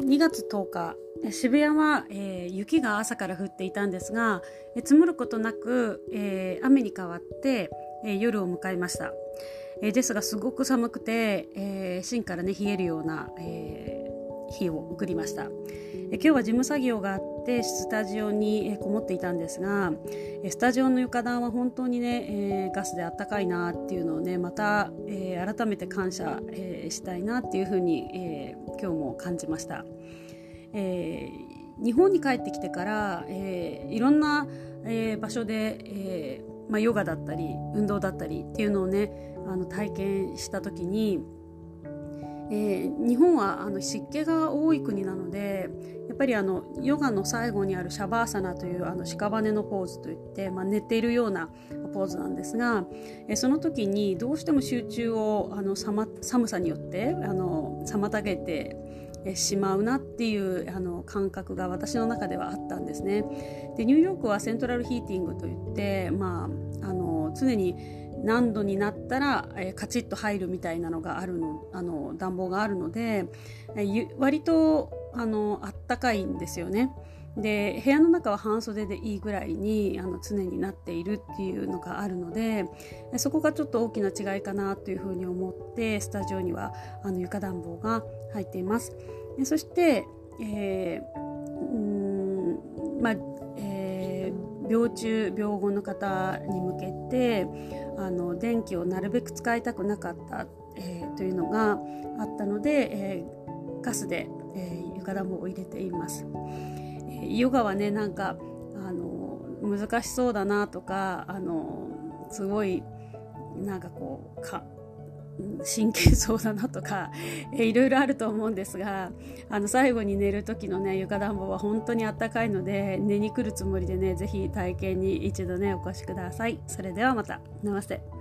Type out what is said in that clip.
2月10日。渋谷は、えー、雪が朝から降っていたんですが、えー、積もることなく、えー、雨に変わって、え夜を迎えました、えですがすごく寒くて、え芯からね冷えるような、え日を送りました、え今日は事務作業があってスタジオに、えこもっていたんですがスタジオの床暖は本当にね、えガスであったかいなっていうのをねまた、え改めて感謝、えしたいなっていうふうに、え今日も感じました。えー、日本に帰ってきてから、えー、いろんな、えー、場所で、えまあ、ヨガだったり運動だったりっていうのをねあの体験した時に、え日本はあの湿気が多い国なのでやっぱりあのヨガの最後にあるシャバーサナというあの屍のポーズといって、まあ、寝ているようなポーズなんですが、えその時にどうしても集中をあの寒さによってあの妨げてしまうなっていうあの感覚が私の中ではあったんですね。でニューヨークはセントラルヒーティングといって、まあ、あの常に何度になったら、えカチッと入るみたいなのがあるのあの暖房があるので、え割とあのあったかいんですよね。で部屋の中は半袖でいいぐらいにあの常になっているっていうのがあるのでそこがちょっと大きな違いかなというふうに思ってスタジオにはあの床暖房が入っています。そして、えー、うんまあえー、病中病後の方に向けてあの電気をなるべく使いたくなかった、えー、というのがあったので、えー、ガスで、えー、床暖房を入れています。えヨガはねなんかあの難しそうだなとかあのすごいなんかこうか神経そうだなとか、えいろいろあると思うんですがあの最後に寝る時のね床暖房は本当にあったかいので寝に来るつもりでね是非体験に一度ねお越しください。それではまた。ナマステ。